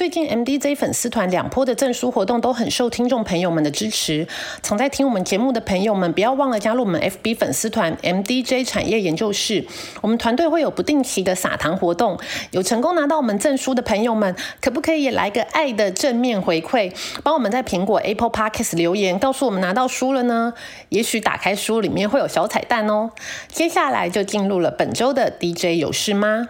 最近 MDJ 粉丝团两波的证书活动都很受听众朋友们的支持，常在听我们节目的朋友们，不要忘了加入我们 FB 粉丝团 MDJ 产业研究室。我们团队会有不定期的撒糖活动，有成功拿到我们证书的朋友们，可不可以也来个爱的正面回馈，帮我们在苹果 Apple Podcast 留言，告诉我们拿到书了呢？也许打开书里面会有小彩蛋哦。接下来就进入了本周的 DJ 有事吗？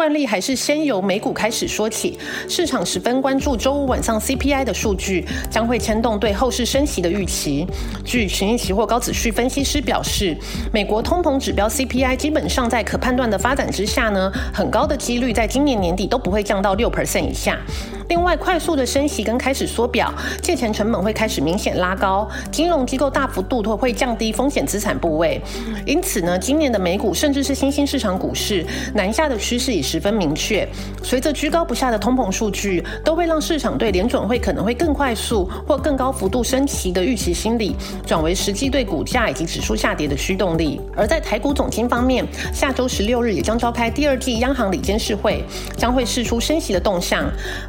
惯例还是先由美股开始说起，市场十分关注周五晚上 CPI 的数据，将会牵动对后市升息的预期。据群益期货高子旭分析师表示，美国通膨指标 CPI 基本上在可判断的发展之下呢，很高的几率在今年年底都不会降到六 percent 以下。另外，快速的升息跟开始缩表，借钱成本会开始明显拉高，金融机构大幅度会会降低风险资产部位。因此呢，今年的美股甚至是新兴市场股市南下的趋势已十分明确。随着居高不下的通膨数据，都会让市场对联准会可能会更快速或更高幅度升息的预期心理，转为实际对股价以及指数下跌的驱动力。而在台股总金方面，下周十六日也将召开第二季央行理监事会，将会释出升息的动向。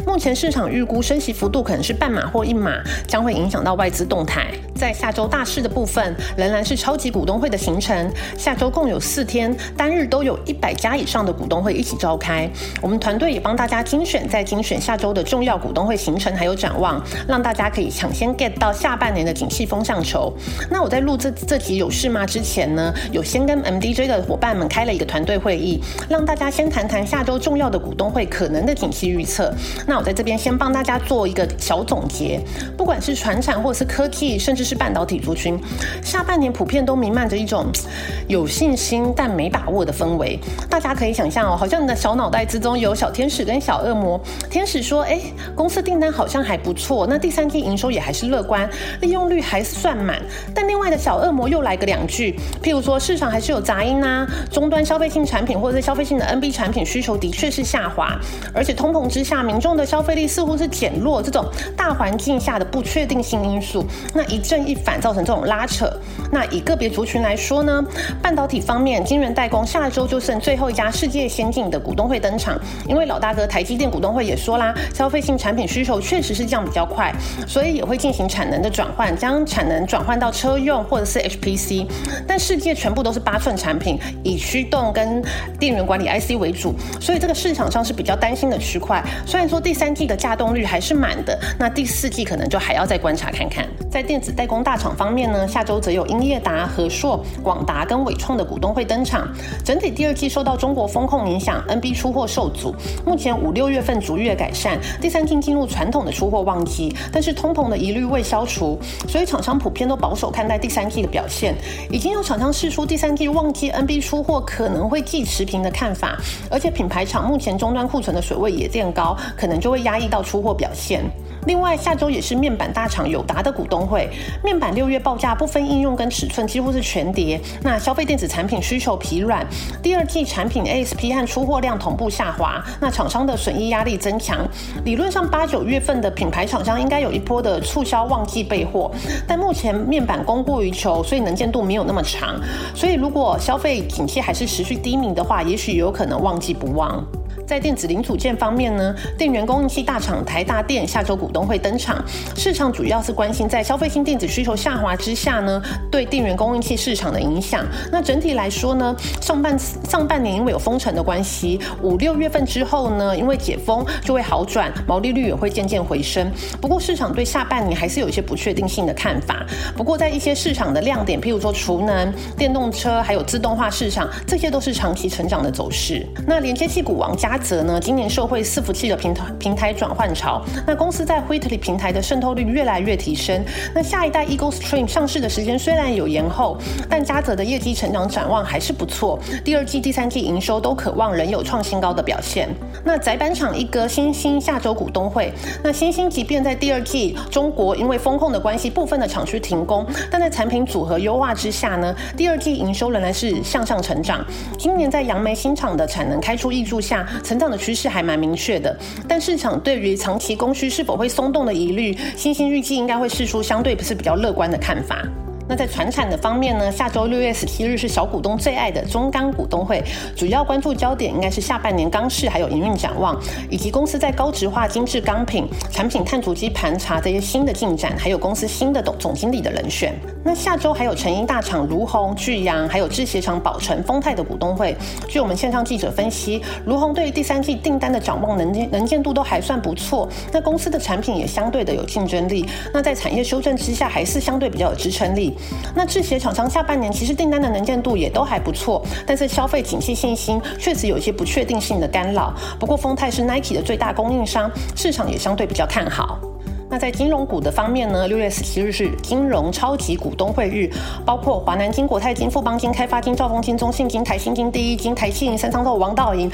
目前。市场预估升息幅度可能是半码或一码，将会影响到外资动态。在下周大事的部分，仍然是超级股东会的行程。下周共有四天，单日都有一百家以上的股东会一起召开。我们团队也帮大家精选，在精选下周的重要股东会行程还有展望，让大家可以抢先 get 到下半年的景气风向球。那我在录这这集有事吗？之前呢，有先跟 MDJ 的伙伴们开了一个团队会议，让大家先谈谈下周重要的股东会可能的景气预测。那我在这这边。先帮大家做一个小总结，不管是船产或是科技，甚至是半导体族群，下半年普遍都弥漫着一种 有信心但没把握的氛围。大家可以想象哦，好像你的小脑袋之中有小天使跟小恶魔。天使说：“哎，公司订单好像还不错，那第三季营收也还是乐观，利用率还算满。”但另外的小恶魔又来个两句，譬如说市场还是有杂音啊，终端消费性产品或者是消费性的 NB 产品需求的确是下滑，而且通膨之下，民众的消费力。似乎是减弱这种大环境下的不确定性因素，那一正一反造成这种拉扯。那以个别族群来说呢，半导体方面，晶圆代工下周就剩最后一家世界先进的股东会登场，因为老大哥台积电股东会也说啦，消费性产品需求确实是降比较快，所以也会进行产能的转换，将产能转换到车用或者是 HPC。但世界全部都是八寸产品，以驱动跟电源管理 IC 为主，所以这个市场上是比较担心的区块。虽然说第三的价动率还是满的，那第四季可能就还要再观察看看。在电子代工大厂方面呢，下周则有英业达、和硕、广达跟伟创的股东会登场。整体第二季受到中国风控影响，NB 出货受阻，目前五六月份逐月改善，第三季进入传统的出货旺季，但是通膨的疑虑未消除，所以厂商普遍都保守看待第三季的表现。已经有厂商试出第三季旺季 NB 出货可能会继持平的看法，而且品牌厂目前终端库存的水位也垫高，可能就会压抑到出货表现。另外，下周也是面板大厂友达的股东会，面板六月报价不分应用跟尺寸几乎是全跌。那消费电子产品需求疲软，第二季产品 ASP 和出货量同步下滑，那厂商的损益压力增强。理论上八九月份的品牌厂商应该有一波的促销旺季备货，但目前面板供过于求，所以能见度没有那么长。所以如果消费景气还是持续低迷的话，也许有可能旺季不旺。在电子零组件方面呢，电源供应器大厂台大电下周股东会登场，市场主要是关心在消费性电子需求下滑之下呢，对电源供应器市场的影响。那整体来说呢，上半上半年因为有封城的关系，五六月份之后呢，因为解封就会好转，毛利率也会渐渐回升。不过市场对下半年还是有一些不确定性的看法。不过在一些市场的亮点，譬如说储能、电动车还有自动化市场，这些都是长期成长的走势。那连接器股王加。则呢，今年受惠伺服器的平台平台转换潮，那公司在 w h i t l y 平台的渗透率越来越提升。那下一代 Eagle Stream 上市的时间虽然有延后，但嘉泽的业绩成长展望还是不错。第二季、第三季营收都渴望仍有创新高的表现。那窄板厂一哥新兴下周股东会，那新兴即便在第二季中国因为风控的关系，部分的厂区停工，但在产品组合优化之下呢，第二季营收仍然是向上成长。今年在杨梅新厂的产能开出挹注下。成长的趋势还蛮明确的，但市场对于长期供需是否会松动的疑虑，新兴预计应该会试出相对不是比较乐观的看法。那在船产的方面呢，下周六月十七日是小股东最爱的中钢股东会，主要关注焦点应该是下半年钢市还有营运展望，以及公司在高值化精致钢品产品碳足迹盘查这些新的进展，还有公司新的总总经理的人选。那下周还有成衣大厂如虹、巨阳，还有制鞋厂宝成、丰泰的股东会。据我们线上记者分析，如红对于第三季订单的展望能见能见度都还算不错，那公司的产品也相对的有竞争力。那在产业修正之下，还是相对比较有支撑力。那制鞋厂商下半年其实订单的能见度也都还不错，但是消费景气信心确实有一些不确定性的干扰。不过丰泰是 Nike 的最大供应商，市场也相对比较看好。那在金融股的方面呢？六月十七日是金融超级股东会日，包括华南金、国泰金、富邦金、开发金、兆丰金、中信金、台新金、第一金、台气银、三仓透、王道银，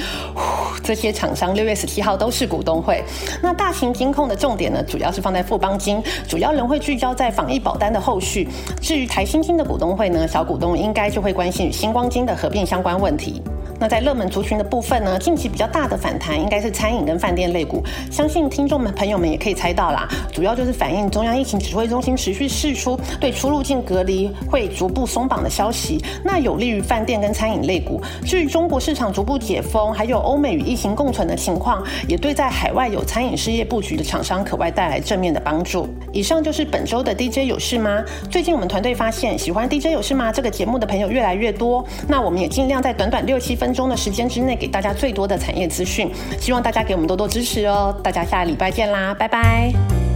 这些厂商六月十七号都是股东会。那大型金控的重点呢，主要是放在富邦金，主要人会聚焦在防疫保单的后续。至于台新金的股东会呢，小股东应该就会关心与星光金的合并相关问题。那在热门族群的部分呢，近期比较大的反弹应该是餐饮跟饭店类股，相信听众们朋友们也可以猜到啦，主要就是反映中央疫情指挥中心持续释出对出入境隔离会逐步松绑的消息，那有利于饭店跟餐饮类股。至于中国市场逐步解封，还有欧美与疫情共存的情况，也对在海外有餐饮事业布局的厂商可外带来正面的帮助。以上就是本周的 DJ 有事吗？最近我们团队发现，喜欢 DJ 有事吗这个节目的朋友越来越多，那我们也尽量在短短六七分。分钟的时间之内，给大家最多的产业资讯，希望大家给我们多多支持哦！大家下礼拜见啦，拜拜。